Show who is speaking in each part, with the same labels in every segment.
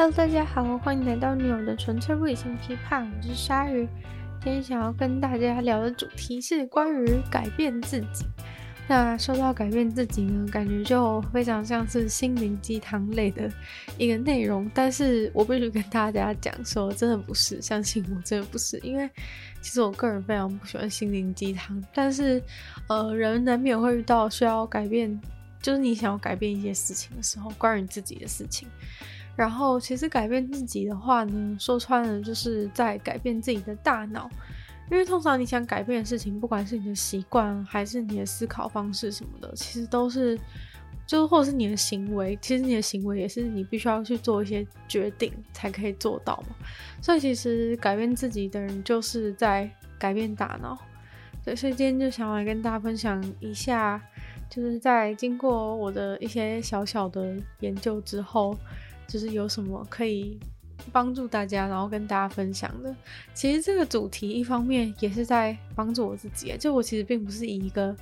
Speaker 1: Hello，大家好，欢迎来到女友的纯粹理性批判，我是鲨鱼。今天想要跟大家聊的主题是关于改变自己。那说到改变自己呢，感觉就非常像是心灵鸡汤类的一个内容。但是我必须跟大家讲说，真的不是，相信我，真的不是。因为其实我个人非常不喜欢心灵鸡汤，但是呃，人难免会遇到需要改变，就是你想要改变一些事情的时候，关于自己的事情。然后，其实改变自己的话呢，说穿了就是在改变自己的大脑，因为通常你想改变的事情，不管是你的习惯还是你的思考方式什么的，其实都是，就是或者是你的行为，其实你的行为也是你必须要去做一些决定才可以做到嘛。所以，其实改变自己的人就是在改变大脑。对，所以今天就想来跟大家分享一下，就是在经过我的一些小小的研究之后。就是有什么可以帮助大家，然后跟大家分享的。其实这个主题一方面也是在帮助我自己，就我其实并不是以一个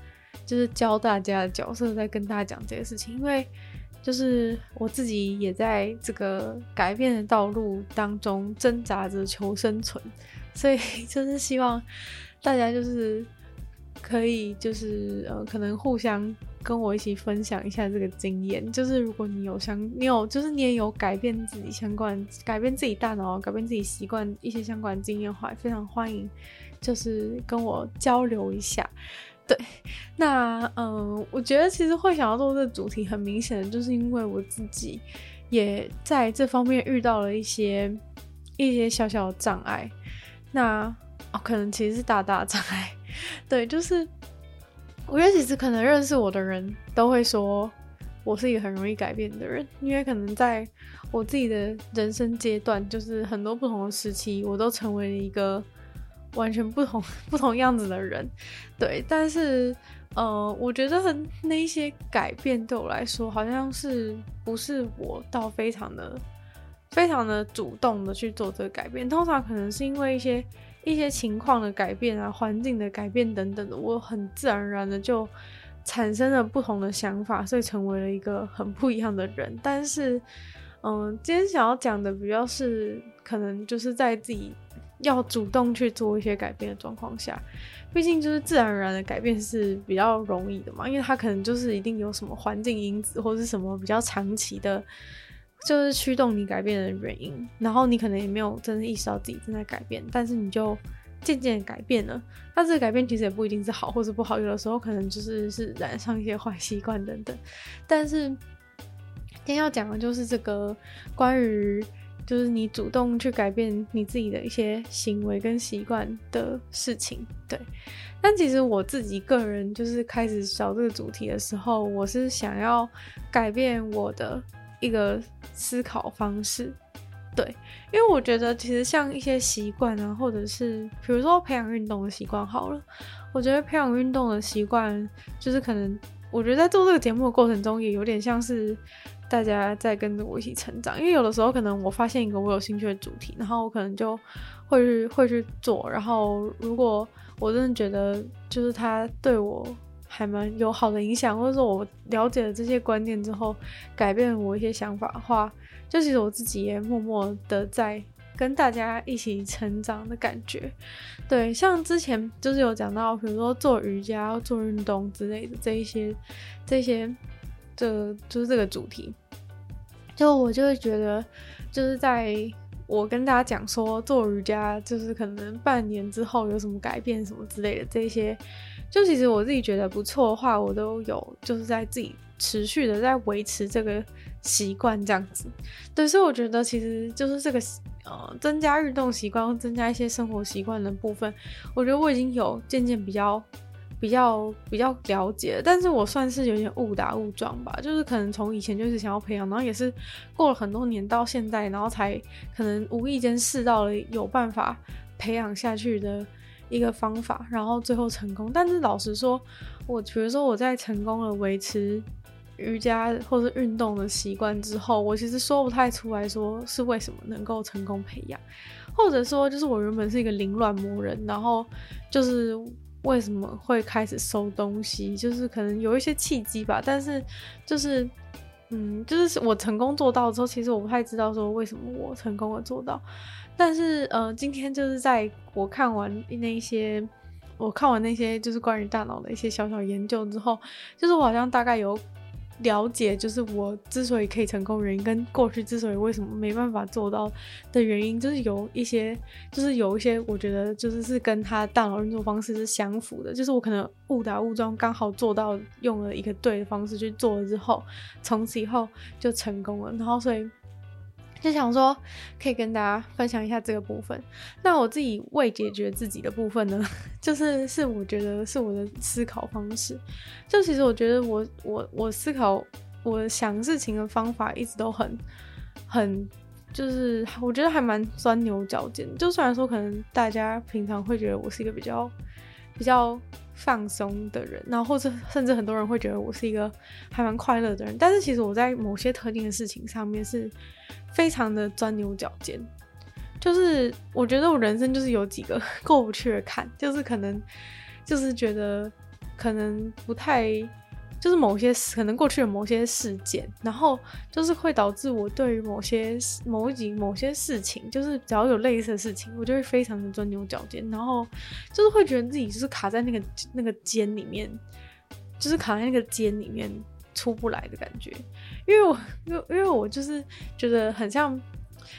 Speaker 1: 就是教大家的角色在跟大家讲这个事情，因为就是我自己也在这个改变的道路当中挣扎着求生存，所以 就是希望大家就是可以就是呃可能互相。跟我一起分享一下这个经验，就是如果你有相，你有，就是你也有改变自己相关、改变自己大脑、改变自己习惯一些相关经验的话，非常欢迎，就是跟我交流一下。对，那嗯，我觉得其实会想要做这个主题，很明显的就是因为我自己也在这方面遇到了一些一些小小的障碍，那哦，可能其实是大大的障碍，对，就是。我觉得其实可能认识我的人都会说，我是一个很容易改变的人，因为可能在我自己的人生阶段，就是很多不同的时期，我都成为了一个完全不同 不同样子的人。对，但是呃，我觉得那一些改变对我来说，好像是不是我到非常的非常的主动的去做这个改变，通常可能是因为一些。一些情况的改变啊，环境的改变等等的，我很自然而然的就产生了不同的想法，所以成为了一个很不一样的人。但是，嗯，今天想要讲的比较是，可能就是在自己要主动去做一些改变的状况下，毕竟就是自然而然的改变是比较容易的嘛，因为它可能就是一定有什么环境因子或是什么比较长期的。就是驱动你改变的原因，然后你可能也没有真的意识到自己正在改变，但是你就渐渐改变了。但这个改变其实也不一定是好或是不好，有的时候可能就是是染上一些坏习惯等等。但是今天要讲的就是这个关于就是你主动去改变你自己的一些行为跟习惯的事情。对，但其实我自己个人就是开始找这个主题的时候，我是想要改变我的。一个思考方式，对，因为我觉得其实像一些习惯啊，或者是比如说培养运动的习惯好了，我觉得培养运动的习惯，就是可能我觉得在做这个节目的过程中，也有点像是大家在跟着我一起成长，因为有的时候可能我发现一个我有兴趣的主题，然后我可能就会去会去做，然后如果我真的觉得就是他对我。还蛮有好的影响，或者说我了解了这些观念之后，改变了我一些想法的话，就其实我自己也默默的在跟大家一起成长的感觉。对，像之前就是有讲到，比如说做瑜伽、做运动之类的这一些、这些，这就是这个主题。就我就会觉得，就是在我跟大家讲说做瑜伽，就是可能半年之后有什么改变什么之类的这些。就其实我自己觉得不错的话，我都有就是在自己持续的在维持这个习惯这样子。对，所以我觉得其实就是这个呃增加运动习惯或增加一些生活习惯的部分，我觉得我已经有渐渐比较比较比较了解。但是我算是有点误打误撞吧，就是可能从以前就是想要培养，然后也是过了很多年到现在，然后才可能无意间试到了有办法培养下去的。一个方法，然后最后成功。但是老实说，我比如说我在成功了维持瑜伽或者运动的习惯之后，我其实说不太出来说是为什么能够成功培养，或者说就是我原本是一个凌乱魔人，然后就是为什么会开始收东西，就是可能有一些契机吧。但是就是嗯，就是我成功做到之后，其实我不太知道说为什么我成功的做到。但是呃，今天就是在我看完那些，我看完那些就是关于大脑的一些小小研究之后，就是我好像大概有。了解，就是我之所以可以成功原因，跟过去之所以为什么没办法做到的原因，就是有一些，就是有一些，我觉得就是是跟他大脑运作方式是相符的，就是我可能误打误撞刚好做到，用了一个对的方式去做了之后，从此以后就成功了，然后所以。就想说，可以跟大家分享一下这个部分。那我自己未解决自己的部分呢，就是是我觉得是我的思考方式。就其实我觉得我我我思考我想事情的方法一直都很很，就是我觉得还蛮钻牛角尖。就虽然说可能大家平常会觉得我是一个比较比较放松的人，然后或者甚至很多人会觉得我是一个还蛮快乐的人，但是其实我在某些特定的事情上面是。非常的钻牛角尖，就是我觉得我人生就是有几个过不去的坎，就是可能就是觉得可能不太，就是某些可能过去的某些事件，然后就是会导致我对于某些某几某些事情，就是只要有类似的事情，我就会非常的钻牛角尖，然后就是会觉得自己就是卡在那个那个尖里面，就是卡在那个尖里面。出不来的感觉，因为我，因因为我就是觉得很像，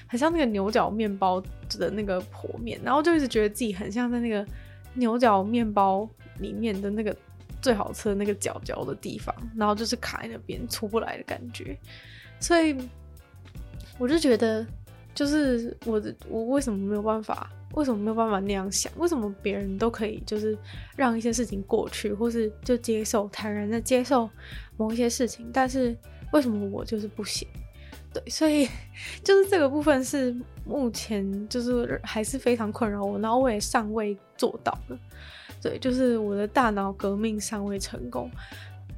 Speaker 1: 很像那个牛角面包的那个剖面，然后就一直觉得自己很像在那个牛角面包里面的那个最好吃的那个角角的地方，然后就是卡在那边出不来的感觉，所以我就觉得，就是我我为什么没有办法？为什么没有办法那样想？为什么别人都可以就是让一些事情过去，或是就接受坦然的接受某一些事情？但是为什么我就是不行？对，所以就是这个部分是目前就是还是非常困扰我，然后我也尚未做到的。对，就是我的大脑革命尚未成功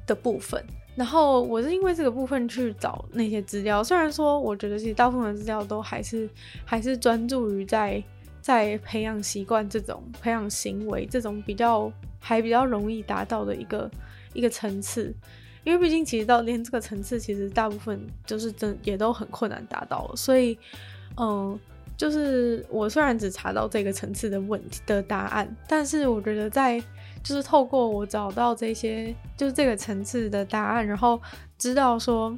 Speaker 1: 的部分。然后我是因为这个部分去找那些资料，虽然说我觉得其实大部分的资料都还是还是专注于在。在培养习惯这种培养行为这种比较还比较容易达到的一个一个层次，因为毕竟其实到连这个层次，其实大部分就是真也都很困难达到。所以，嗯，就是我虽然只查到这个层次的问题的答案，但是我觉得在就是透过我找到这些就是这个层次的答案，然后知道说。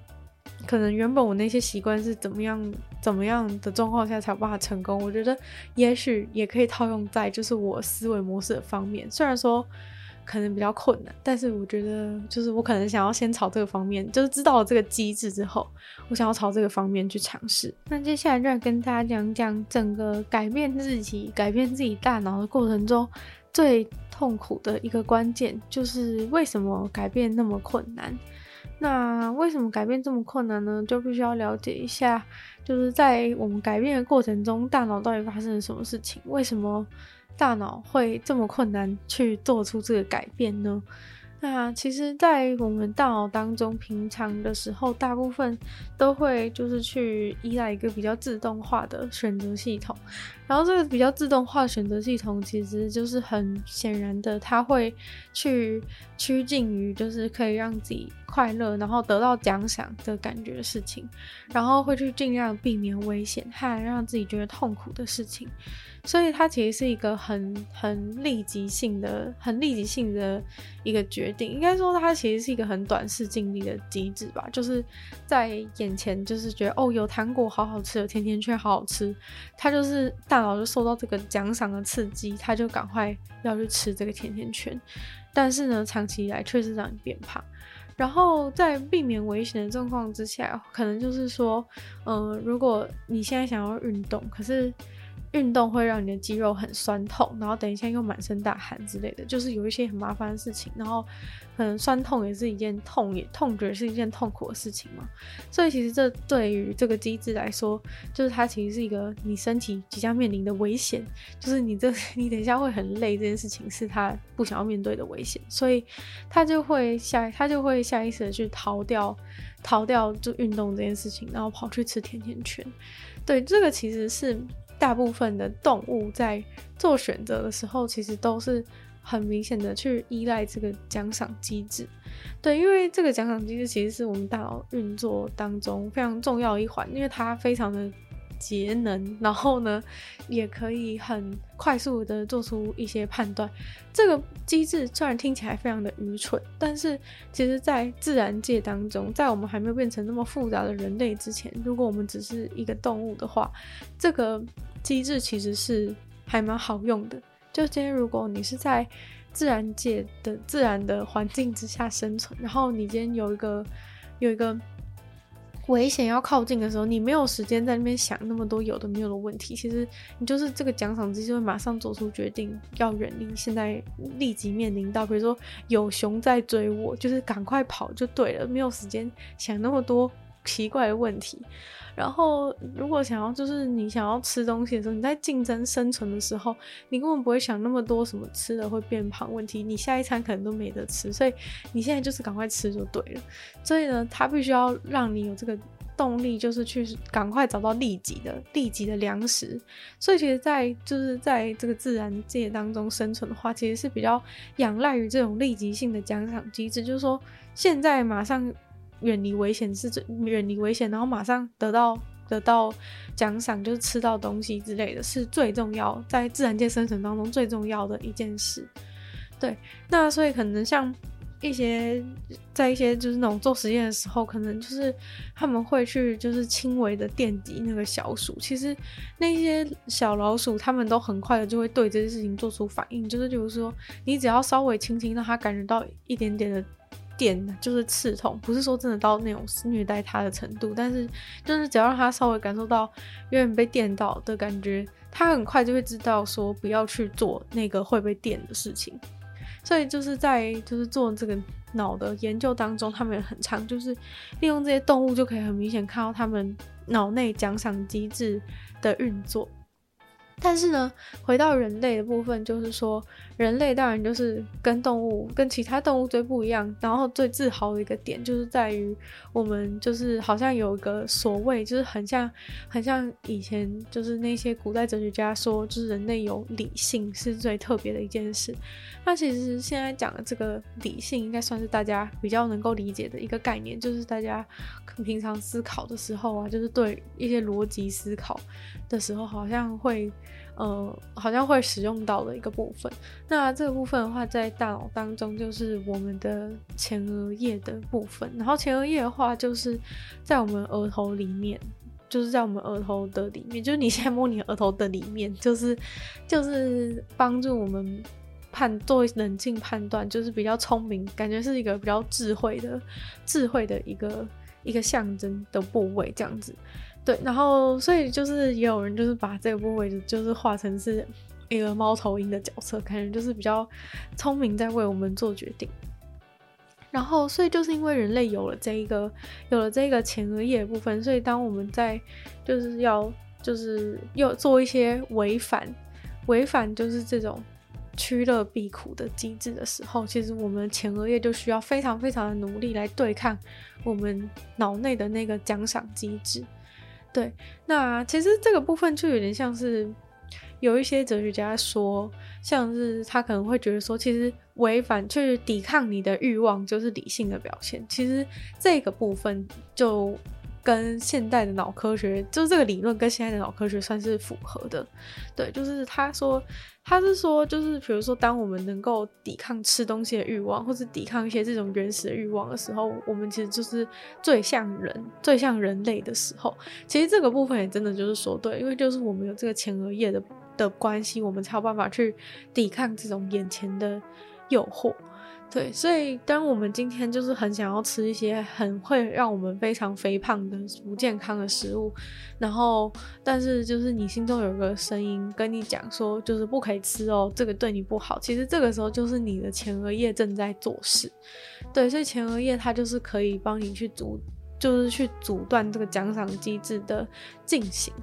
Speaker 1: 可能原本我那些习惯是怎么样怎么样的状况下才有办法成功？我觉得也许也可以套用在就是我思维模式的方面，虽然说可能比较困难，但是我觉得就是我可能想要先朝这个方面，就是知道了这个机制之后，我想要朝这个方面去尝试。那接下来就来跟大家讲讲整个改变自己、改变自己大脑的过程中最痛苦的一个关键，就是为什么改变那么困难。那为什么改变这么困难呢？就必须要了解一下，就是在我们改变的过程中，大脑到底发生了什么事情？为什么大脑会这么困难去做出这个改变呢？那其实，在我们大脑当中，平常的时候，大部分都会就是去依赖一个比较自动化的选择系统。然后，这个比较自动化选择系统，其实就是很显然的，它会去趋近于就是可以让自己快乐，然后得到奖赏的感觉的事情，然后会去尽量避免危险和让自己觉得痛苦的事情。所以它其实是一个很很立即性的、很立即性的一个决定。应该说，它其实是一个很短视近利的机制吧。就是在眼前，就是觉得哦，有糖果好好吃，有甜甜圈好好吃，它就是大脑就受到这个奖赏的刺激，它就赶快要去吃这个甜甜圈。但是呢，长期以来确实让你变胖。然后在避免危险的状况之下，可能就是说，嗯、如果你现在想要运动，可是运动会让你的肌肉很酸痛，然后等一下又满身大汗之类的，就是有一些很麻烦的事情。然后可能酸痛也是一件痛，也痛觉是一件痛苦的事情嘛。所以其实这对于这个机制来说，就是它其实是一个你身体即将面临的危险，就是你这你等一下会很累这件事情是他不想要面对的危险，所以他就会下他就会下意识的去逃掉逃掉就运动这件事情，然后跑去吃甜甜圈。对，这个其实是。大部分的动物在做选择的时候，其实都是很明显的去依赖这个奖赏机制。对，因为这个奖赏机制其实是我们大脑运作当中非常重要的一环，因为它非常的。节能，然后呢，也可以很快速的做出一些判断。这个机制虽然听起来非常的愚蠢，但是其实，在自然界当中，在我们还没有变成那么复杂的人类之前，如果我们只是一个动物的话，这个机制其实是还蛮好用的。就今天，如果你是在自然界的自然的环境之下生存，然后你今天有一个有一个。危险要靠近的时候，你没有时间在那边想那么多有的没有的问题。其实你就是这个奖赏机制会马上做出决定，要远离现在立即面临到，比如说有熊在追我，就是赶快跑就对了，没有时间想那么多奇怪的问题。然后，如果想要就是你想要吃东西的时候，你在竞争生存的时候，你根本不会想那么多什么吃了会变胖问题，你下一餐可能都没得吃，所以你现在就是赶快吃就对了。所以呢，它必须要让你有这个动力，就是去赶快找到立即的立即的粮食。所以其实，在就是在这个自然界当中生存的话，其实是比较仰赖于这种立即性的奖赏机制，就是说现在马上。远离危险是最远离危险，然后马上得到得到奖赏，就是吃到东西之类的，是最重要，在自然界生存当中最重要的一件事。对，那所以可能像一些在一些就是那种做实验的时候，可能就是他们会去就是轻微的电击那个小鼠，其实那些小老鼠他们都很快的就会对这件事情做出反应，就是比如说你只要稍微轻轻让它感觉到一点点的。电就是刺痛，不是说真的到那种虐待他的程度，但是就是只要让他稍微感受到有点被电到的感觉，他很快就会知道说不要去做那个会被电的事情。所以就是在就是做这个脑的研究当中，他们也很常就是利用这些动物就可以很明显看到他们脑内奖赏机制的运作。但是呢，回到人类的部分，就是说，人类当然就是跟动物、跟其他动物最不一样，然后最自豪的一个点，就是在于我们就是好像有一个所谓，就是很像、很像以前就是那些古代哲学家说，就是人类有理性是最特别的一件事。那其实现在讲的这个理性，应该算是大家比较能够理解的一个概念，就是大家平常思考的时候啊，就是对一些逻辑思考的时候，好像会。呃，好像会使用到的一个部分。那这个部分的话，在大脑当中就是我们的前额叶的部分。然后前额叶的话，就是在我们额头里面，就是在我们额头的里面，就是你现在摸你额头的里面，就是就是帮助我们判做冷静判断，就是比较聪明，感觉是一个比较智慧的智慧的一个一个象征的部位，这样子。对，然后所以就是也有人就是把这个部位就是画成是一个猫头鹰的角色，感觉就是比较聪明，在为我们做决定。然后所以就是因为人类有了这一个有了这个前额叶部分，所以当我们在就是要就是要做一些违反违反就是这种趋乐避苦的机制的时候，其实我们前额叶就需要非常非常的努力来对抗我们脑内的那个奖赏机制。对，那其实这个部分就有点像是有一些哲学家说，像是他可能会觉得说，其实违反去抵抗你的欲望就是理性的表现。其实这个部分就。跟现代的脑科学，就是这个理论跟现在的脑科学算是符合的，对，就是他说，他是说，就是比如说，当我们能够抵抗吃东西的欲望，或是抵抗一些这种原始的欲望的时候，我们其实就是最像人，最像人类的时候。其实这个部分也真的就是说对，因为就是我们有这个前额叶的的关系，我们才有办法去抵抗这种眼前的诱惑。对，所以当我们今天就是很想要吃一些很会让我们非常肥胖的不健康的食物，然后但是就是你心中有个声音跟你讲说，就是不可以吃哦，这个对你不好。其实这个时候就是你的前额叶正在做事。对，所以前额叶它就是可以帮你去阻，就是去阻断这个奖赏机制的进行。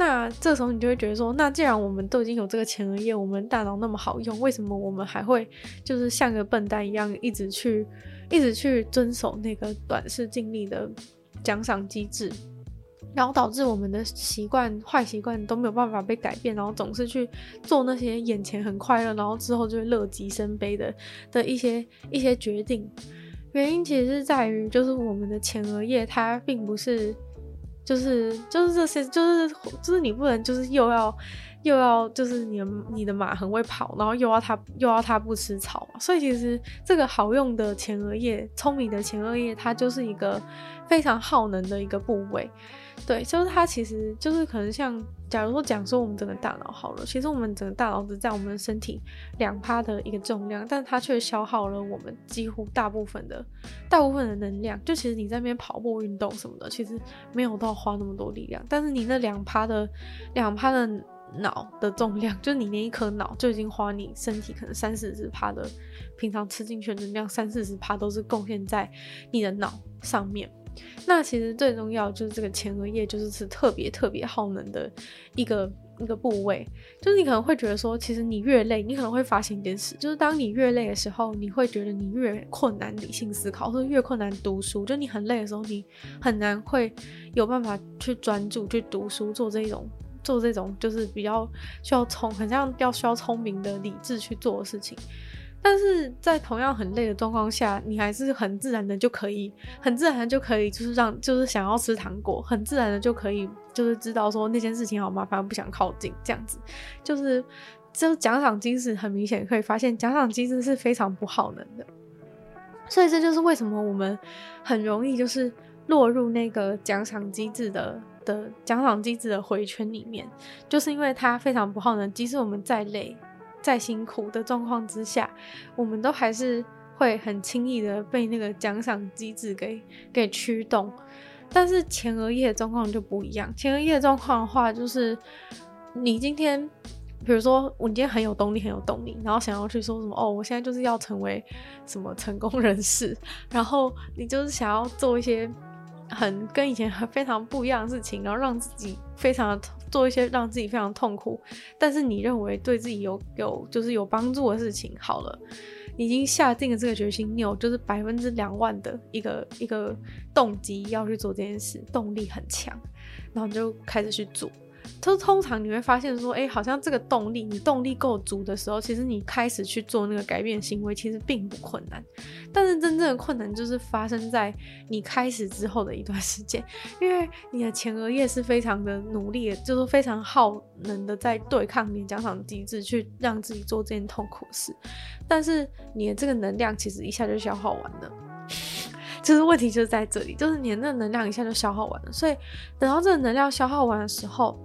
Speaker 1: 那这时候你就会觉得说，那既然我们都已经有这个前额叶，我们大脑那么好用，为什么我们还会就是像个笨蛋一样，一直去一直去遵守那个短视尽力的奖赏机制，然后导致我们的习惯坏习惯都没有办法被改变，然后总是去做那些眼前很快乐，然后之后就会乐极生悲的的一些一些决定。原因其实是在于，就是我们的前额叶它并不是，就是就是这些，就是就是你不能就是又要又要就是你的你的马很会跑，然后又要它又要它不吃草。所以其实这个好用的前额叶，聪明的前额叶，它就是一个非常耗能的一个部位。对，就是它其实就是可能像，假如说讲说我们整个大脑好了，其实我们整个大脑只占我们身体两趴的一个重量，但它却消耗了我们几乎大部分的大部分的能量。就其实你在那边跑步运动什么的，其实没有到花那么多力量，但是你那两趴的两趴的脑的重量，就你那一颗脑就已经花你身体可能三四十趴的平常吃进去的能量，三四十趴都是贡献在你的脑上面。那其实最重要就是这个前额叶，就是是特别特别耗能的一个一个部位。就是你可能会觉得说，其实你越累，你可能会发现一件事，就是当你越累的时候，你会觉得你越困难理性思考，或者越困难读书。就你很累的时候，你很难会有办法去专注去读书，做这种做这种就是比较需要聪，很像要需要聪明的理智去做的事情。但是在同样很累的状况下，你还是很自然的就可以，很自然的就可以，就是让，就是想要吃糖果，很自然的就可以，就是知道说那件事情好麻烦，不想靠近这样子，就是，就奖赏机制很明显可以发现，奖赏机制是非常不耗能的，所以这就是为什么我们很容易就是落入那个奖赏机制的的奖赏机制的回圈里面，就是因为它非常不耗能，即使我们再累。再辛苦的状况之下，我们都还是会很轻易的被那个奖赏机制给给驱动。但是前额叶状况就不一样。前额叶状况的话，就是你今天，比如说我今天很有动力，很有动力，然后想要去说什么哦，我现在就是要成为什么成功人士，然后你就是想要做一些很跟以前很非常不一样的事情，然后让自己非常的。做一些让自己非常痛苦，但是你认为对自己有有就是有帮助的事情，好了，已经下定了这个决心，你有就是百分之两万的一个一个动机要去做这件事，动力很强，然后你就开始去做。就通常你会发现说，哎、好像这个动力，你动力够足的时候，其实你开始去做那个改变行为，其实并不困难。但是真正的困难就是发生在你开始之后的一段时间，因为你的前额叶是非常的努力，就是非常耗能的，在对抗你的奖赏机制，去让自己做这件痛苦事。但是你的这个能量其实一下就消耗完了，就是问题就是在这里，就是你的那能量一下就消耗完了。所以等到这个能量消耗完的时候，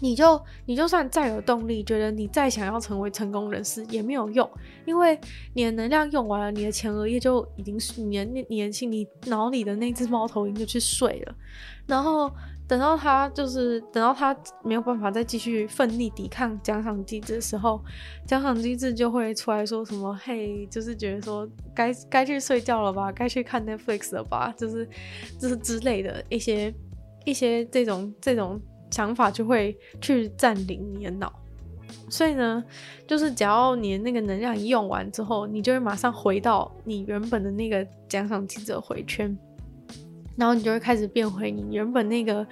Speaker 1: 你就你就算再有动力，觉得你再想要成为成功人士也没有用，因为你的能量用完了，你的前额叶就已经是你的你年轻，你脑里的那只猫头鹰就去睡了，然后等到他就是等到他没有办法再继续奋力抵抗奖赏机制的时候，奖赏机制就会出来说什么，嘿，就是觉得说该该去睡觉了吧，该去看 Netflix 了吧，就是就是之类的一些一些这种这种。想法就会去占领你的脑，所以呢，就是只要你的那个能量一用完之后，你就会马上回到你原本的那个奖赏机制回圈，然后你就会开始变回你原本那个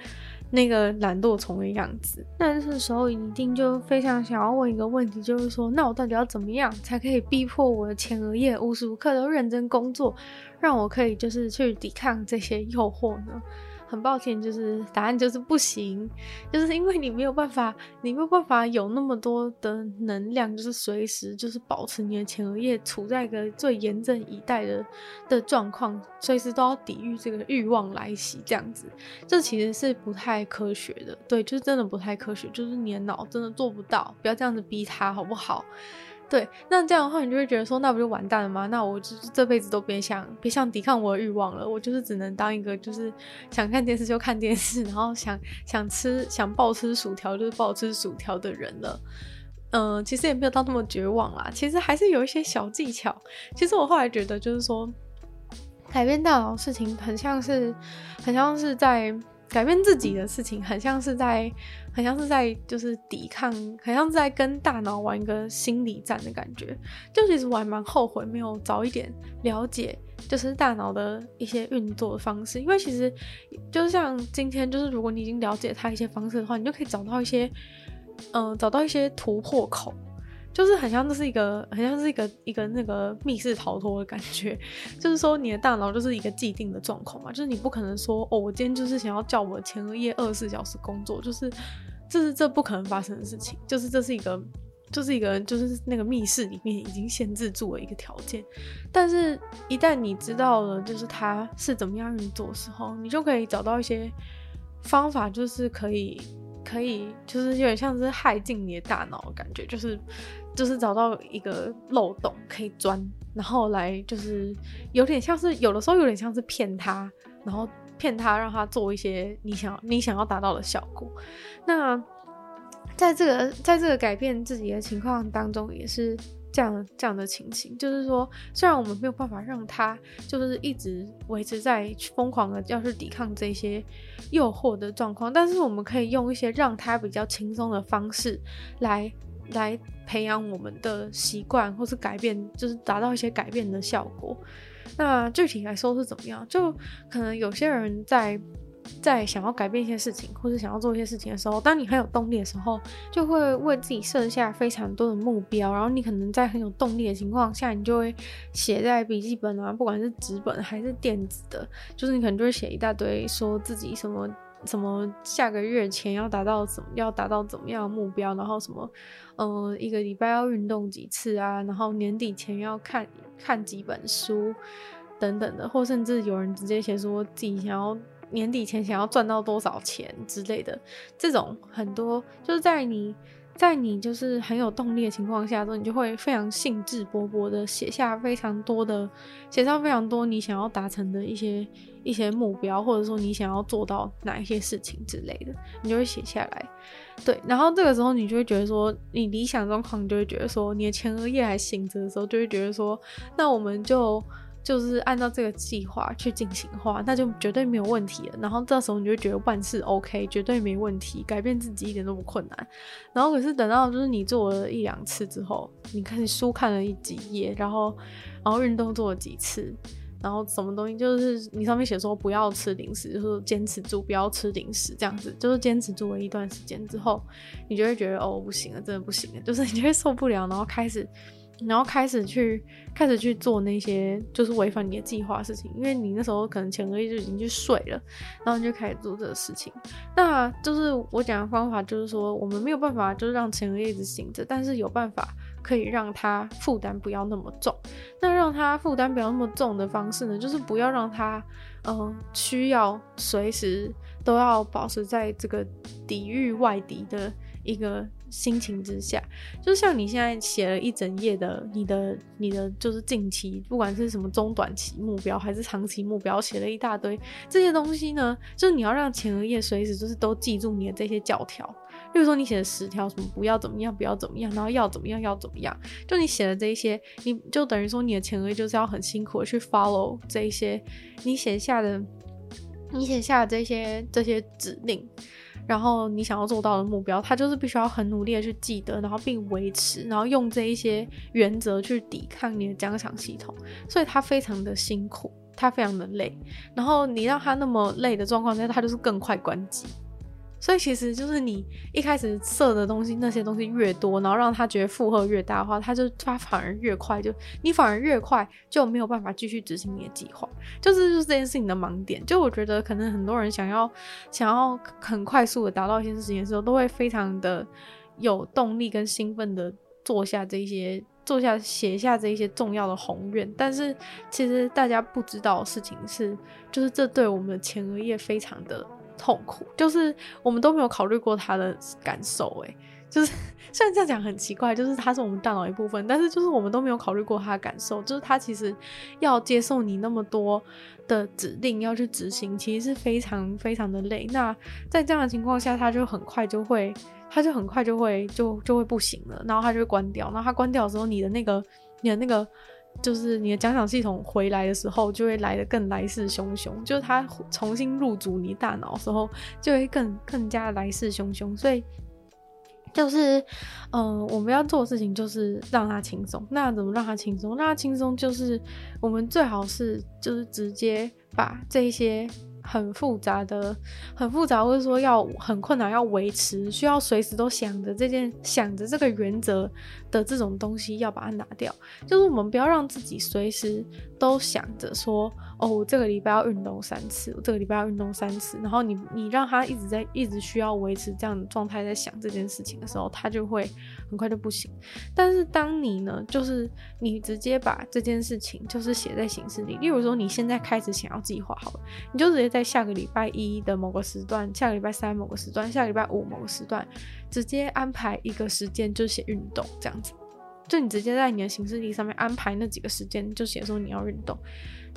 Speaker 1: 那个懒惰虫的样子。那这时候一定就非常想要问一个问题，就是说，那我到底要怎么样才可以逼迫我的前额叶无时无刻都认真工作，让我可以就是去抵抗这些诱惑呢？很抱歉，就是答案就是不行，就是因为你没有办法，你没有办法有那么多的能量，就是随时就是保持你的前额叶处在一个最严阵以待的的状况，随时都要抵御这个欲望来袭，这样子，这其实是不太科学的，对，就是真的不太科学，就是你的脑真的做不到，不要这样子逼他，好不好？对，那这样的话，你就会觉得说，那不就完蛋了吗？那我就是这辈子都别想别想抵抗我的欲望了，我就是只能当一个就是想看电视就看电视，然后想想吃想暴吃薯条就是暴吃薯条的人了。嗯、其实也没有到那么绝望啦，其实还是有一些小技巧。其实我后来觉得，就是说改变大脑事情，很像是很像是在。改变自己的事情，很像是在，很像是在，就是抵抗，很像是在跟大脑玩一个心理战的感觉。就其实我还蛮后悔没有早一点了解，就是大脑的一些运作的方式。因为其实，就是像今天，就是如果你已经了解它一些方式的话，你就可以找到一些，嗯、找到一些突破口。就是很像这是一个，很像是一个一个那个密室逃脱的感觉。就是说，你的大脑就是一个既定的状况嘛，就是你不可能说，哦，我今天就是想要叫我前额叶二十四小时工作，就是这是这不可能发生的事情，就是这是一个。就是一个，就是那个密室里面已经限制住了一个条件，但是，一旦你知道了，就是它是怎么样运作的时候，你就可以找到一些方法，就是可以，可以，就是有点像是害进你的大脑感觉，就是，就是找到一个漏洞可以钻，然后来，就是有点像是，有的时候有点像是骗他，然后骗他让他做一些你想你想要达到的效果，那。在这个在这个改变自己的情况当中，也是这样这样的情形，就是说，虽然我们没有办法让他就是一直维持在疯狂的要去抵抗这些诱惑的状况，但是我们可以用一些让他比较轻松的方式来来培养我们的习惯，或是改变，就是达到一些改变的效果。那具体来说是怎么样？就可能有些人在。在想要改变一些事情，或者想要做一些事情的时候，当你很有动力的时候，就会为自己设下非常多的目标。然后你可能在很有动力的情况下，你就会写在笔记本啊，不管是纸本还是电子的，就是你可能就会写一大堆，说自己什么什么下个月前要达到怎，要达到怎么样的目标，然后什么，呃，一个礼拜要运动几次啊，然后年底前要看看几本书等等的，或甚至有人直接写说自己想要。年底前想要赚到多少钱之类的，这种很多就是在你，在你就是很有动力的情况下，之后你就会非常兴致勃勃的写下非常多的，写上非常多你想要达成的一些一些目标，或者说你想要做到哪一些事情之类的，你就会写下来。对，然后这个时候你就会觉得说，你理想状况，你就会觉得说，你的前额叶还醒着的时候，就会觉得说，那我们就。就是按照这个计划去进行的话，那就绝对没有问题了。然后这时候你就觉得万事 OK，绝对没问题，改变自己一点都不困难。然后可是等到就是你做了一两次之后，你看书看了一几页，然后然后运动做了几次，然后什么东西就是你上面写说不要吃零食，就是坚持住不要吃零食这样子，就是坚持住了一段时间之后，你就会觉得哦不行了，真的不行了，就是你就会受不了，然后开始。然后开始去开始去做那些就是违反你的计划的事情，因为你那时候可能前额叶就已经去睡了，然后你就开始做这个事情。那就是我讲的方法，就是说我们没有办法就是让前额叶一直醒着，但是有办法可以让它负担不要那么重。那让它负担不要那么重的方式呢，就是不要让它嗯、需要随时都要保持在这个抵御外敌的一个。心情之下，就像你现在写了一整页的你的你的就是近期，不管是什么中短期目标还是长期目标，写了一大堆这些东西呢，就是你要让前额叶随时就是都记住你的这些教条。例如说你写了十条什么不要怎么样，不要怎么样，然后要怎么样要怎么样，就你写的这一些，你就等于说你的前额就是要很辛苦的去 follow 这一些你写下的你写下的这些这些指令。然后你想要做到的目标，他就是必须要很努力的去记得，然后并维持，然后用这一些原则去抵抗你的奖赏系统，所以他非常的辛苦，他非常的累。然后你让他那么累的状况下，他就是更快关机。所以其实就是你一开始设的东西，那些东西越多，然后让他觉得负荷越大的话，他就他反而越快，就你反而越快就没有办法继续执行你的计划，就是就是这件事情的盲点。就我觉得可能很多人想要想要很快速的达到一些事情的时候，都会非常的有动力跟兴奋的做下这些做下写下这一些重要的宏愿，但是其实大家不知道的事情是，就是这对我们的前额叶非常的。痛苦，就是我们都没有考虑过他的感受，诶，就是 虽然这样讲很奇怪，就是他是我们大脑一部分，但是就是我们都没有考虑过他的感受，就是他其实要接受你那么多的指令要去执行，其实是非常非常的累。那在这样的情况下，他就很快就会，他就很快就会就就会不行了，然后他就会关掉，然后他关掉的时候，你的那个你的那个。就是你的奖赏系统回来的时候，就会来得更来势汹汹。就是它重新入主你大脑的时候，就会更更加来势汹汹。所以，就是，嗯、我们要做的事情就是让它轻松。那怎么让它轻松？让它轻松就是我们最好是就是直接把这些很复杂的、很复杂，或者说要很困难要维持，需要随时都想着这件、想着这个原则的这种东西，要把它拿掉。就是我们不要让自己随时都想着说，哦，我这个礼拜要运动三次，我这个礼拜要运动三次，然后你你让他一直在一直需要维持这样的状态，在想这件事情的时候，他就会很快就不行。但是当你呢，就是你直接把这件事情就是写在行事历，例如说你现在开始想要计划好了，你就直接在下个礼拜一的某个时段，下个礼拜三某个时段，下个礼拜五某个时段，直接安排一个时间就写运动这样子。就你直接在你的行事历上面安排那几个时间，就写说你要运动。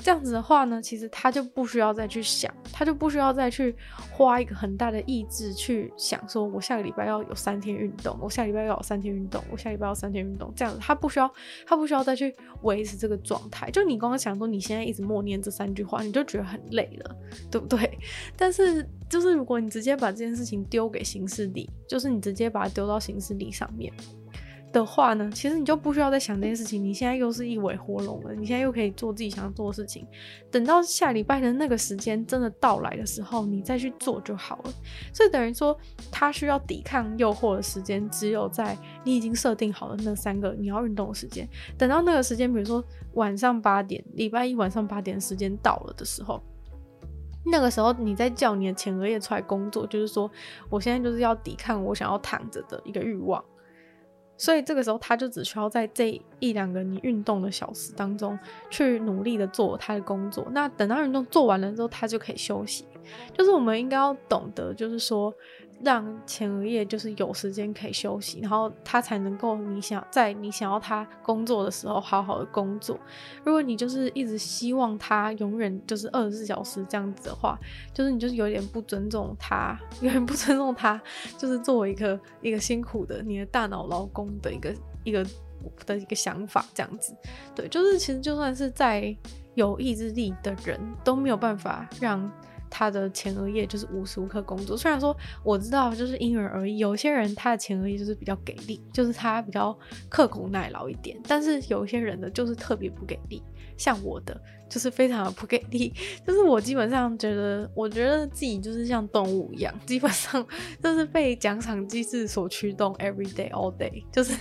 Speaker 1: 这样子的话呢，其实他就不需要再去想，他就不需要再去花一个很大的意志去想说，我下个礼拜要有三天运动，我下礼拜要有三天运动，我下礼拜要三天运动。这样子，他不需要，他不需要再去维持这个状态。就你刚刚想说，你现在一直默念这三句话，你就觉得很累了，对不对？但是，就是如果你直接把这件事情丢给行事历，就是你直接把它丢到行事历上面。的话呢，其实你就不需要再想这件事情。你现在又是一尾活龙了，你现在又可以做自己想要做的事情。等到下礼拜的那个时间真的到来的时候，你再去做就好了。所以等于说，他需要抵抗诱惑的时间，只有在你已经设定好的那三个你要运动的时间。等到那个时间，比如说晚上八点，礼拜一晚上八点的时间到了的时候，那个时候你再叫你的前额叶出来工作，就是说，我现在就是要抵抗我想要躺着的一个欲望。所以这个时候，他就只需要在这一两个你运动的小时当中，去努力的做他的工作。那等到运动做完了之后，他就可以休息。就是我们应该要懂得，就是说。让前额叶就是有时间可以休息，然后他才能够你想在你想要他工作的时候好好的工作。如果你就是一直希望他永远就是二十四小时这样子的话，就是你就是有点不尊重他，有点不尊重他，就是作为一个一个辛苦的你的大脑劳工的一个一个的一个想法这样子。对，就是其实就算是在有意志力的人都没有办法让。他的前额叶就是无时无刻工作，虽然说我知道就是因人而异，有些人他的前额叶就是比较给力，就是他比较刻苦耐劳一点，但是有些人的就是特别不给力，像我的就是非常的不给力，就是我基本上觉得，我觉得自己就是像动物一样，基本上 就是被奖赏机制所驱动，every day all day，就是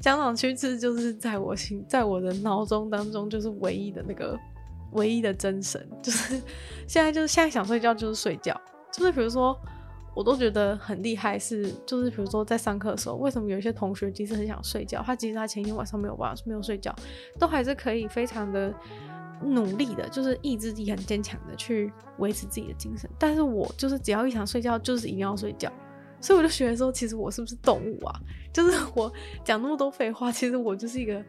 Speaker 1: 奖赏机制就是在我心，在我的脑中当中就是唯一的那个。唯一的真神就是现在，就是 现在想睡觉就是睡觉，就是比如说，我都觉得很厉害，是就是比如说在上课的时候，为什么有一些同学其实很想睡觉，他其实他前一天晚上没有办法没有睡觉，都还是可以非常的努力的，就是意志力很坚强的去维持自己的精神。但是我就是只要一想睡觉，就是一定要睡觉，所以我就觉得说，其实我是不是动物啊？就是我讲那么多废话，其实我就是一个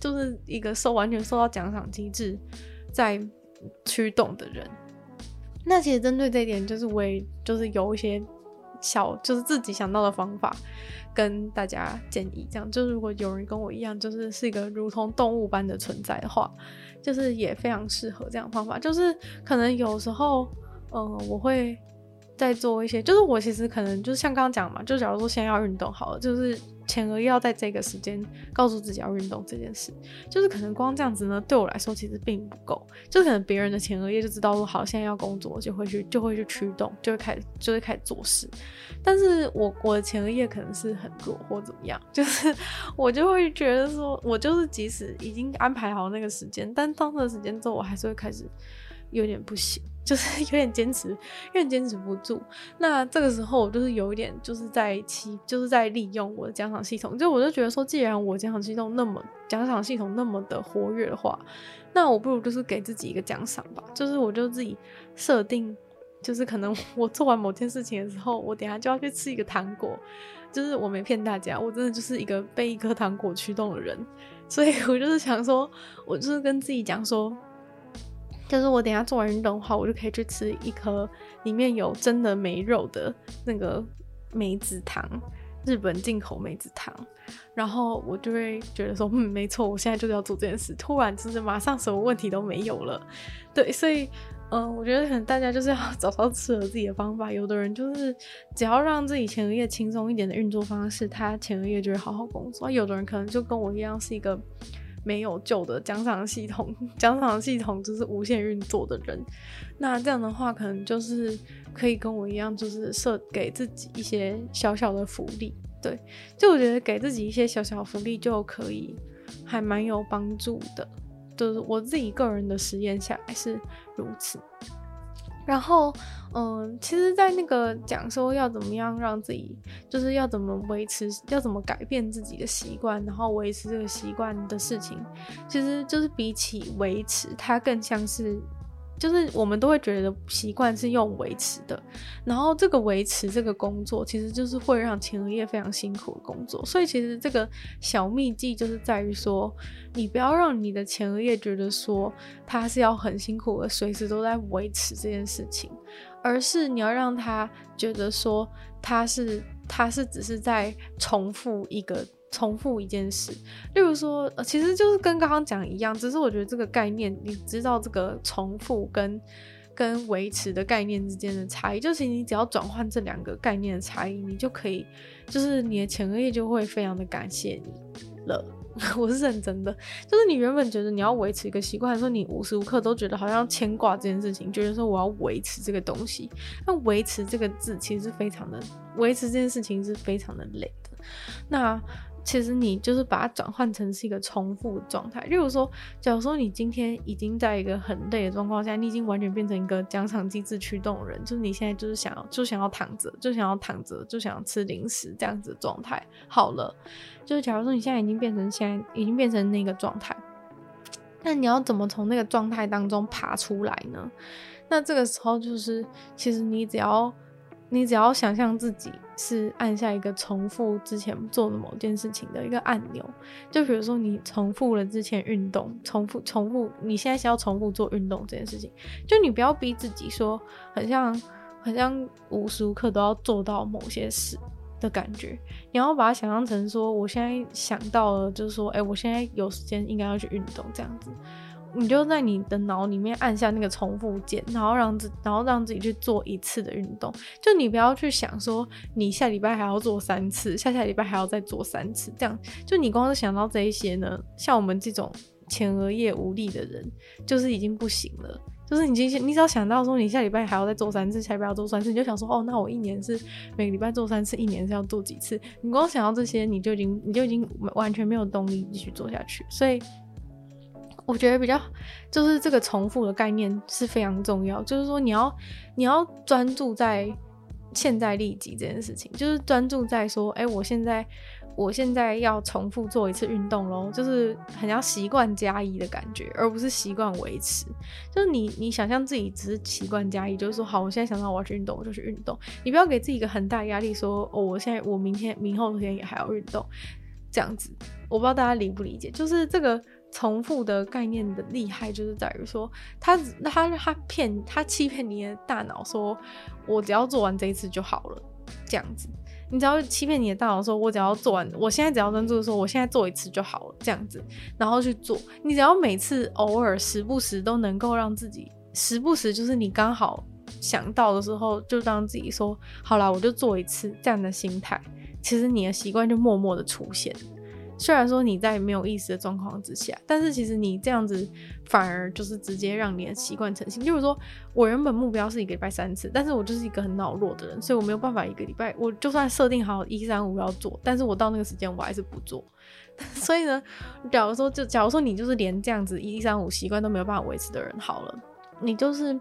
Speaker 1: 就是一个受完全受到奖赏机制。在驱动的人，那其实针对这一点，就是我也就是有一些小，就是自己想到的方法，跟大家建议。这样，就是如果有人跟我一样，就是是一个如同动物般的存在的话，就是也非常适合这样的方法。就是可能有时候，嗯、我会。在做一些，就是我其实可能就是像刚刚讲嘛，就假如说先要运动好了，就是前额要在这个时间告诉自己要运动这件事，就是可能光这样子呢，对我来说其实并不够，就可能别人的前额叶就知道说好，现在要工作，就会去就会去驱动，就会开始就会开始做事，但是我我的前额叶可能是很弱或怎么样，就是 我就会觉得说，我就是即使已经安排好那个时间，但到那个时间之后，我还是会开始有点不行。就是 有点坚持，有点坚持不住。那这个时候，我就是有一点，就是在期，就是在利用我的奖赏系统。就我就觉得说，既然我奖赏系统那么奖赏系统那么的活跃的话，那我不如就是给自己一个奖赏吧。就是我就自己设定，就是可能 我做完某件事情的时候，我等下就要去吃一个糖果。就是我没骗大家，我真的就是一个被一颗糖果驱动的人。所以我就是想说，我就是跟自己讲说。就是我等下做完运动的话，我就可以去吃一颗里面有真的梅肉的那个梅子糖，日本进口梅子糖。然后我就会觉得说，嗯，没错，我现在就是要做这件事。突然就是马上什么问题都没有了。对，所以，嗯、我觉得可能大家就是要 找到适合自己的方法。有的人就是只要让自己前额叶轻松一点的运作方式，他前额叶就会好好工作。有的人可能就跟我一样是一个。没有旧的奖赏系统，奖赏系统就是无限运作的人。那这样的话，可能就是可以跟我一样，就是设给自己一些小小的福利。对，就我觉得给自己一些小小福利就可以，还蛮有帮助的。就是我自己个人的实验下来是如此。然后，嗯，其实，在那个讲说要怎么样让自己，就是要怎么维持，要怎么改变自己的习惯，然后维持这个习惯的事情，其实就是比起维持，它更像是。就是我们都会觉得习惯是用维持的，然后这个维持这个工作，其实就是会让前额叶非常辛苦的工作。所以其实这个小秘技就是在于说，你不要让你的前额叶觉得说它是要很辛苦的，随时都在维持这件事情，而是你要让他觉得说它是它是只是在重复一个。重复一件事，例如说，呃，其实就是跟刚刚讲一样，只是我觉得这个概念，你知道这个重复跟跟维持的概念之间的差异，就是你只要转换这两个概念的差异，你就可以，就是你的前额叶就会非常的感谢你了。我是认真的，就是你原本觉得你要维持一个习惯，说你无时无刻都觉得好像牵挂这件事情，觉得说我要维持这个东西，那维持这个字其实是非常的，维持这件事情是非常的累的。那其实你就是把它转换成是一个重复状态。例如说，假如说你今天已经在一个很累的状况下，你已经完全变成一个奖赏机制驱动人，就是你现在就是想要就想要躺着，就想要躺着，就想要吃零食这样子的状态。好了，就是假如说你现在已经变成现在已经变成那个状态，那你要怎么从那个状态当中爬出来呢？那这个时候就是，其实你只要。你只要想象自己是按下一个重复之前做的某件事情的一个按钮，就比如说你重复了之前运动，重复重复，你现在是要重复做运动这件事情，就你不要逼自己说，很像很像无时无刻都要做到某些事的感觉，你要把它想象成说，我现在想到了，就是说，哎，我现在有时间应该要去运动这样子。你就在你的脑里面按下那个重复键，然后让自然后让自己去做一次的运动。就你不要去想说你下礼拜还要做三次，下下礼拜还要再做三次，这样就你光是想到这一些呢，像我们这种前额叶无力的人，就是已经不行了。就是你今天你只要想到说你下礼拜还要再做三次，下礼拜要做三次，你就想说哦，那我一年是每个礼拜做三次，一年是要做几次？你光想到这些，你就已经你就已经完全没有动力继续做下去，所以。我觉得比较就是这个重复的概念是非常重要，就是说你要你要专注在现在立即这件事情，就是专注在说，哎，我现在我现在要重复做一次运动咯，就是很要习惯加一的感觉，而不是习惯维持。就是你你想象自己只是习惯加一，就是说好，我现在想到我要去运动，我就去运动。你不要给自己一个很大压力，说哦，我现在我明天明后天也还要运动，这样子，我不知道大家理不理解，就是这个。重复的概念的厉害，就是在于说，他他他骗他欺骗你的大脑，说我只要做完这一次就好了，这样子。你只要欺骗你的大脑，说我只要做完，我现在只要专注说我现在做一次就好了，这样子，然后去做。你只要每次偶尔时不时都能够让自己时不时，就是你刚好想到的时候，就让自己说好啦，我就做一次这样的心态，其实你的习惯就默默的出现。虽然说你在没有意识的状况之下，但是其实你这样子反而就是直接让你的习惯成型。就是说我原本目标是一个礼拜三次，但是我就是一个很脑弱的人，所以我没有办法一个礼拜，我就算设定好一三五要做，但是我到那个时间我还是不做。所以呢，假如说就假如说你就是连这样子一三五习惯都没有办法维持的人，好了，你就是。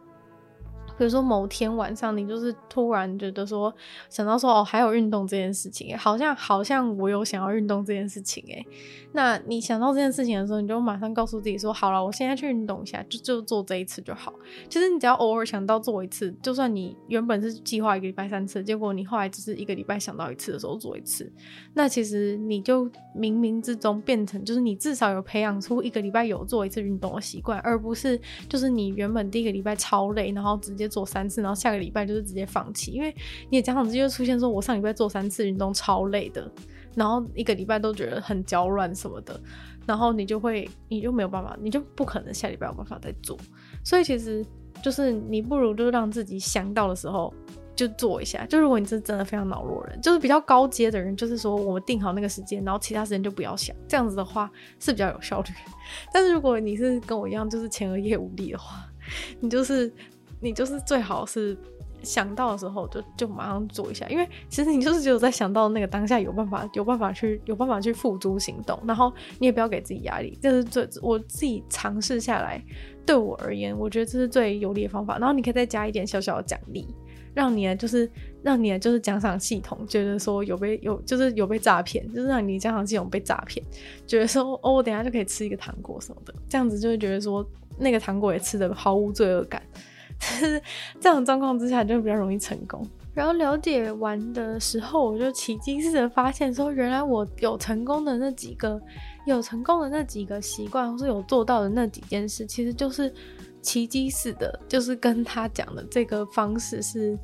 Speaker 1: 比如说某天晚上，你就是突然觉得说想到说哦，还有运动这件事情，好像好像我有想要运动这件事情诶。那你想到这件事情的时候，你就马上告诉自己说好了，我现在去运动一下，就就做这一次就好。其实你只要偶尔想到做一次，就算你原本是计划一个礼拜三次，结果你后来只是一个礼拜想到一次的时候做一次，那其实你就冥冥之中变成就是你至少有培养出一个礼拜有做一次运动的习惯，而不是就是你原本第一个礼拜超累，然后直接。做三次，然后下个礼拜就是直接放弃，因为你的奖赏机制就出现说，我上礼拜做三次运动超累的，然后一个礼拜都觉得很脚软什么的，然后你就会，你就没有办法，你就不可能下礼拜有办法再做。所以其实就是你不如就让自己想到的时候就做一下。就如果你是真的非常脑弱人，就是比较高阶的人，就是说我们定好那个时间，然后其他时间就不要想，这样子的话是比较有效率。但是如果你是跟我一样，就是前额叶无力的话，你就是你就是最好是。想到的时候就就马上做一下，因为其实你就是只有在想到那个当下有办法有办法去有办法去付诸行动，然后你也不要给自己压力，这是最我自己尝试下来，对我而言，我觉得这是最有利的方法。然后你可以再加一点小小的奖励，让你的就是让你的就是奖赏系统觉得说有被有就是有被诈骗，就是让你奖赏系统被诈骗，觉得说哦我等下就可以吃一个糖果什么的，这样子就会觉得说那个糖果也吃得毫无罪恶感。是这种状况之下，就比较容易成功。然后了解完的时候，我就奇迹似的发现说，原来我有成功的那几个，有成功的那几个习惯，或是有做到的那几件事，其实就是奇迹似的，就是跟他讲的这个方式是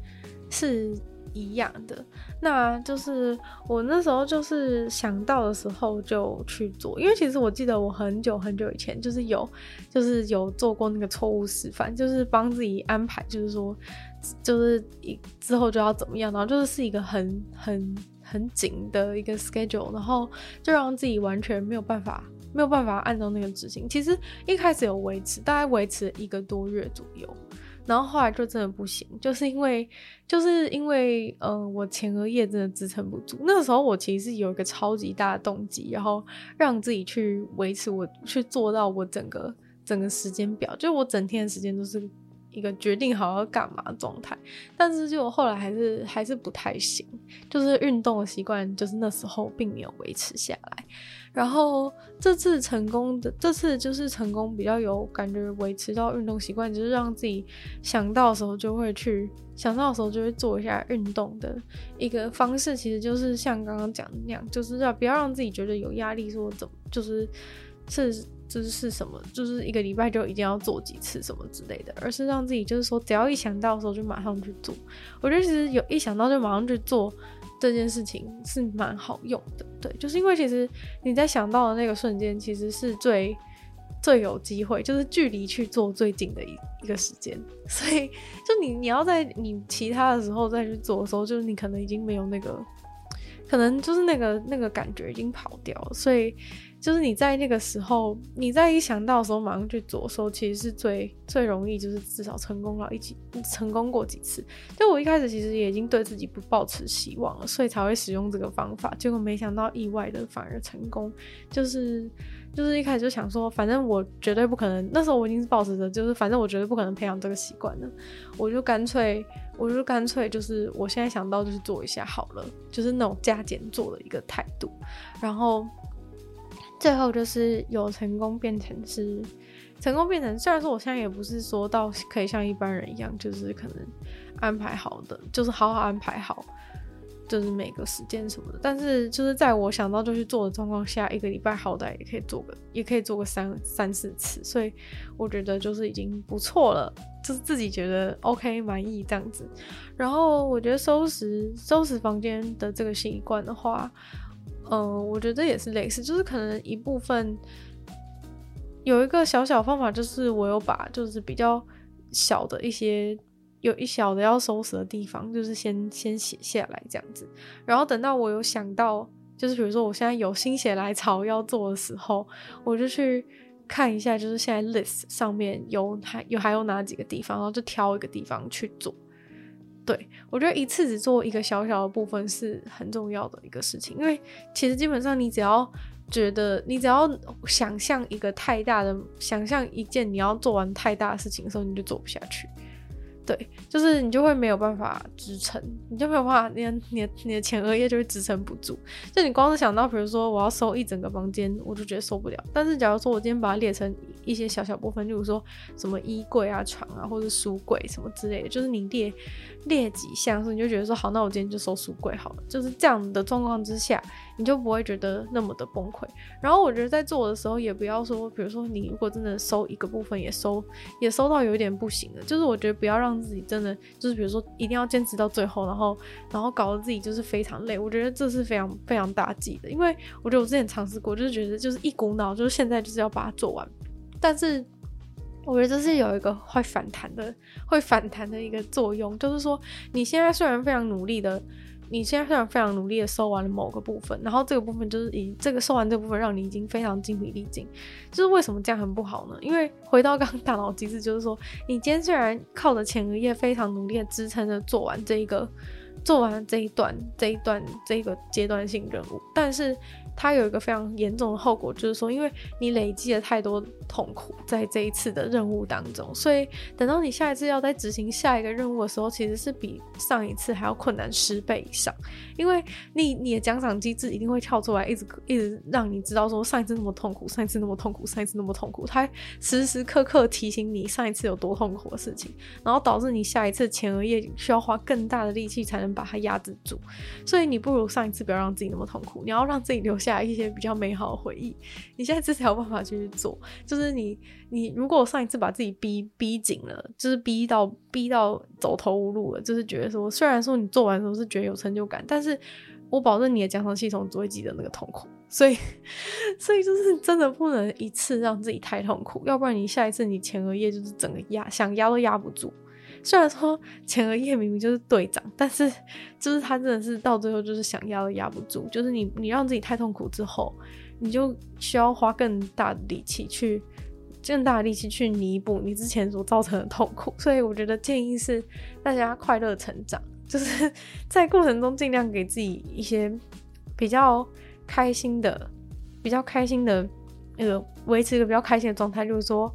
Speaker 1: 是。一样的，那就是我那时候就是想到的时候就去做，因为其实我记得我很久很久以前就是有就是有做过那个错误示范，就是帮自己安排，就是说就是一之后就要怎么样，然后就是是一个很很很紧的一个 schedule，然后就让自己完全没有办法没有办法按照那个执行。其实一开始有维持，大概维持一个多月左右。然后后来就真的不行，就是因为，就是因为，呃，我前额叶真的支撑不住。那个时候我其实是有一个超级大的动机，然后让自己去维持我，去做到我整个整个时间表，就我整天的时间都是一个决定好要干嘛的状态。但是就后来还是还是不太行，就是运动的习惯，就是那时候并没有维持下来。然后这次成功的，这次就是成功比较有感觉，维持到运动习惯，就是让自己想到的时候就会去，想到的时候就会做一下运动的一个方式，其实就是像刚刚讲的那样，就是要不要让自己觉得有压力，说怎么就是是就是是什么，就是一个礼拜就一定要做几次什么之类的，而是让自己就是说，只要一想到的时候就马上去做。我觉得其实有一想到就马上去做。这件事情是蛮好用的，对，就是因为其实你在想到的那个瞬间，其实是最最有机会，就是距离去做最近的一一个时间，所以就你你要在你其他的时候再去做的时候，就是你可能已经没有那个，可能就是那个那个感觉已经跑掉了，所以。就是你在那个时候，你在一想到的时候马上去做的时候，其实是最最容易，就是至少成功了一起成功过几次。就我一开始其实也已经对自己不抱持希望了，所以才会使用这个方法。结果没想到意外的反而成功，就是就是一开始就想说，反正我绝对不可能。那时候我已经是抱持着，就是反正我绝对不可能培养这个习惯的，我就干脆我就干脆就是我现在想到就是做一下好了，就是那种加减做的一个态度，然后。最后就是有成功变成是成功变成，虽然说我现在也不是说到可以像一般人一样，就是可能安排好的，就是好好安排好，就是每个时间什么的。但是就是在我想到就去做的状况下，一个礼拜好歹也可以做个，也可以做个三三四次，所以我觉得就是已经不错了，就是自己觉得 OK 满意这样子。然后我觉得收拾收拾房间的这个习惯的话。嗯、我觉得也是类似，就是可能一部分有一个小小方法，就是我有把就是比较小的一些有一小的要收拾的地方，就是先先写下来这样子，然后等到我有想到，就是比如说我现在有心血来潮要做的时候，我就去看一下，就是现在 list 上面有还有还有哪几个地方，然后就挑一个地方去做。对，我觉得一次只做一个小小的部分是很重要的一个事情，因为其实基本上你只要觉得，你只要想象一个太大的，想象一件你要做完太大的事情的时候，你就做不下去。对，就是你就会没有办法支撑，你就没有办法，你的你的你的前额叶就会支撑不住。就你光是想到，比如说我要收一整个房间，我就觉得受不了。但是假如说我今天把它列成一些小小部分，例如说什么衣柜啊、床啊，或者书柜什么之类的，就是你列列几项，所以你就觉得说好，那我今天就收书柜好了。就是这样的状况之下，你就不会觉得那么的崩溃。然后我觉得在做的时候，也不要说，比如说你如果真的收一个部分也收也收到有一点不行了，就是我觉得不要让自己真的就是比如说一定要坚持到最后，然后然后搞得自己就是非常累。我觉得这是非常非常大忌的，因为我觉得我之前尝试过，就是觉得就是一股脑就是现在就是要把它做完，但是我觉得这是有一个会反弹的，会反弹的一个作用，就是说你现在虽然非常努力的，你现在非常非常努力的收完了某个部分，然后这个部分就是以这个收完这部分让你已经非常精疲力尽，就是为什么这样很不好呢？因为回到刚刚大脑机制，就是说你今天虽然靠着前额叶非常努力的支撑着做完这一个，做完这一段这一段这一个阶段性任务，但是。它有一个非常严重的后果，就是说，因为你累积了太多痛苦在这一次的任务当中，所以等到你下一次要再执行下一个任务的时候，其实是比上一次还要困难十倍以上。因为你你的奖赏机制一定会跳出来，一直一直让你知道说上一次那么痛苦，上一次那么痛苦，上一次那么痛苦，它时时刻刻提醒你上一次有多痛苦的事情，然后导致你下一次前额叶需要花更大的力气才能把它压制住。所以你不如上一次不要让自己那么痛苦，你要让自己留下一些比较美好的回忆，你现在这才有办法去做。就是你，你如果上一次把自己逼逼紧了，就是逼到逼到走投无路了，就是觉得说，虽然说你做完的时候是觉得有成就感，但是我保证你的奖赏系统只会记得那个痛苦。所以，所以就是真的不能一次让自己太痛苦，要不然你下一次你前额叶就是整个压，想压都压不住。虽然说前额叶明明就是队长，但是就是他真的是到最后就是想压都压不住。就是你你让自己太痛苦之后，你就需要花更大的力气去更大的力气去弥补你之前所造成的痛苦。所以我觉得建议是大家快乐成长，就是 在过程中尽量给自己一些比较开心的、比较开心的那个维持一个比较开心的状态，就是说。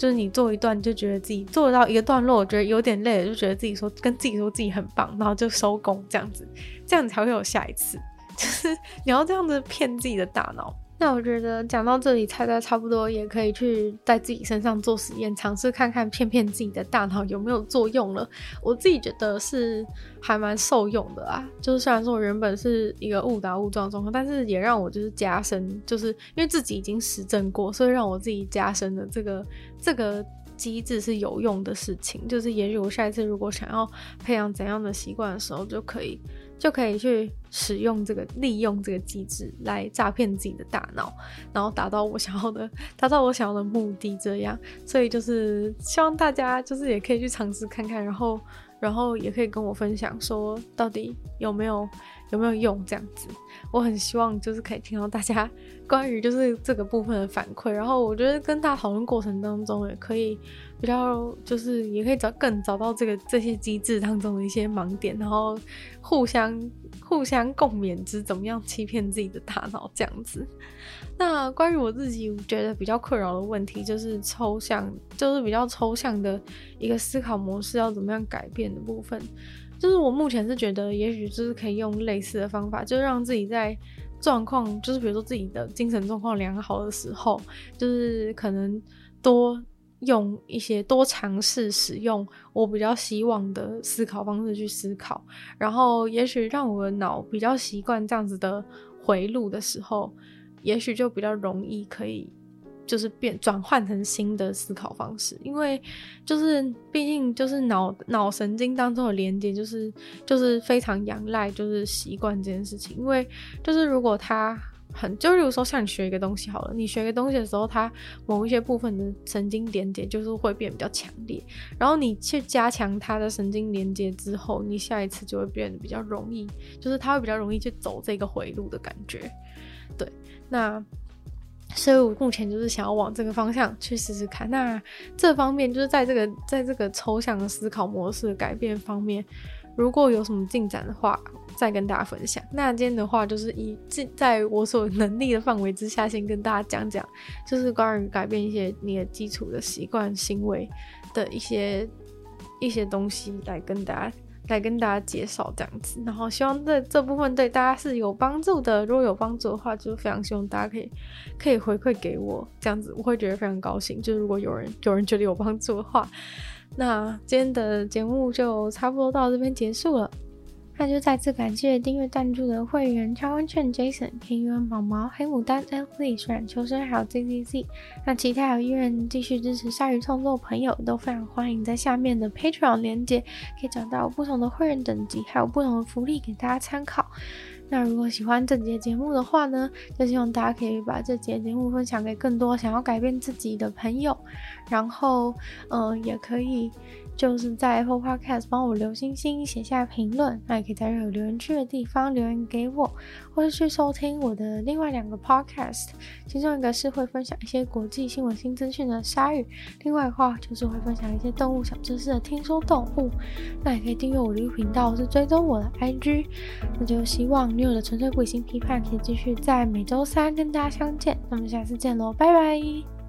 Speaker 1: 就是你做一段就觉得自己做到一个段落，我觉得有点累了，就觉得自己说跟自己说自己很棒，然后就收工这样子，这样才会有下一次。就是你要这样子骗自己的大脑。那我觉得讲到这里，猜猜差不多也可以去在自己身上做实验，尝试看看骗骗自己的大脑有没有作用了。我自己觉得是还蛮受用的啊。就是虽然说我原本是一个误打误撞状况，但是也让我就是加深，就是因为自己已经实证过，所以让我自己加深了这个这个机制是有用的事情。就是也许我下一次如果想要培养怎样的习惯的时候，就可以。就可以去使用这个，利用这个机制来诈骗自己的大脑，然后达到我想要的，达到我想要的目的。这样，所以就是希望大家就是也可以去尝试看看，然后，然后也可以跟我分享说到底有没有有没有用这样子。我很希望就是可以听到大家 关于就是这个部分的反馈，然后我觉得跟大家讨论过程当中也可以。比较就是也可以找更找到这个这些机制当中的一些盲点，然后互相互相共勉之，怎么样欺骗自己的大脑这样子。那关于我自己觉得比较困扰的问题，就是抽象，就是比较抽象的一个思考模式要怎么样改变的部分。就是我目前是觉得，也许就是可以用类似的方法，就是让自己在状况，就是比如说自己的精神状况良好的时候，就是可能多。用一些多尝试使用我比较希望的思考方式去思考，然后也许让我的脑比较习惯这样子的回路的时候，也许就比较容易可以就是变转换成新的思考方式，因为就是毕竟就是脑脑神经当中的连接就是就是非常仰赖就是习惯这件事情，因为就是如果他。很，就例如说，像你学一个东西好了，你学一个东西的时候，它某一些部分的神经连接就是会变比较强烈，然后你去加强它的神经连接之后，你下一次就会变得比较容易，就是它会比较容易去走这个回路的感觉。对，那所以我目前就是想要往这个方向去试试看。那这方面就是在这个在这个抽象的思考模式改变方面，如果有什么进展的话，再跟大家分享。那今天的话，就是以在我所能力的范围之下，先跟大家讲讲，就是关于改变一些你的基础的习惯行为的一些一些东西，来跟大家来跟大家介绍这样子。然后希望这这部分对大家是有帮助的。如果有帮助的话，就非常希望大家可以可以回馈给我，这样子我会觉得非常高兴。就是如果有人有人觉得有帮助的话。那今天的节目就差不多到这边结束了，那就再次感谢订阅赞助的会员超温劝 Jason、田园毛毛、黑牡丹、Ellie、冼秋生还有 ZZZ。那其他有意愿继续支持鲨鱼创作的朋友都非常欢迎在下面的 Patreon 连接可以找到不同的会员等级，还有不同的福利给大家参考。那如果喜欢这节节目的话呢，就希望大家可以把这节节目分享给更多想要改变自己的朋友，然后，嗯、呃，也可以。就是在 Apple Podcast 帮我留星星，写下评论，那也可以在任何留言区的地方留言给我，或者去收听我的另外两个 Podcast，其中一个是会分享一些国际新闻新资讯的鲨鱼，另外的话就是会分享一些动物小知识的听说动物，那也可以订阅我的频道，是追踪我的 IG，那就希望女友的纯粹不理性批判可以继续在每周三跟大家相见，那么下次见喽，拜拜。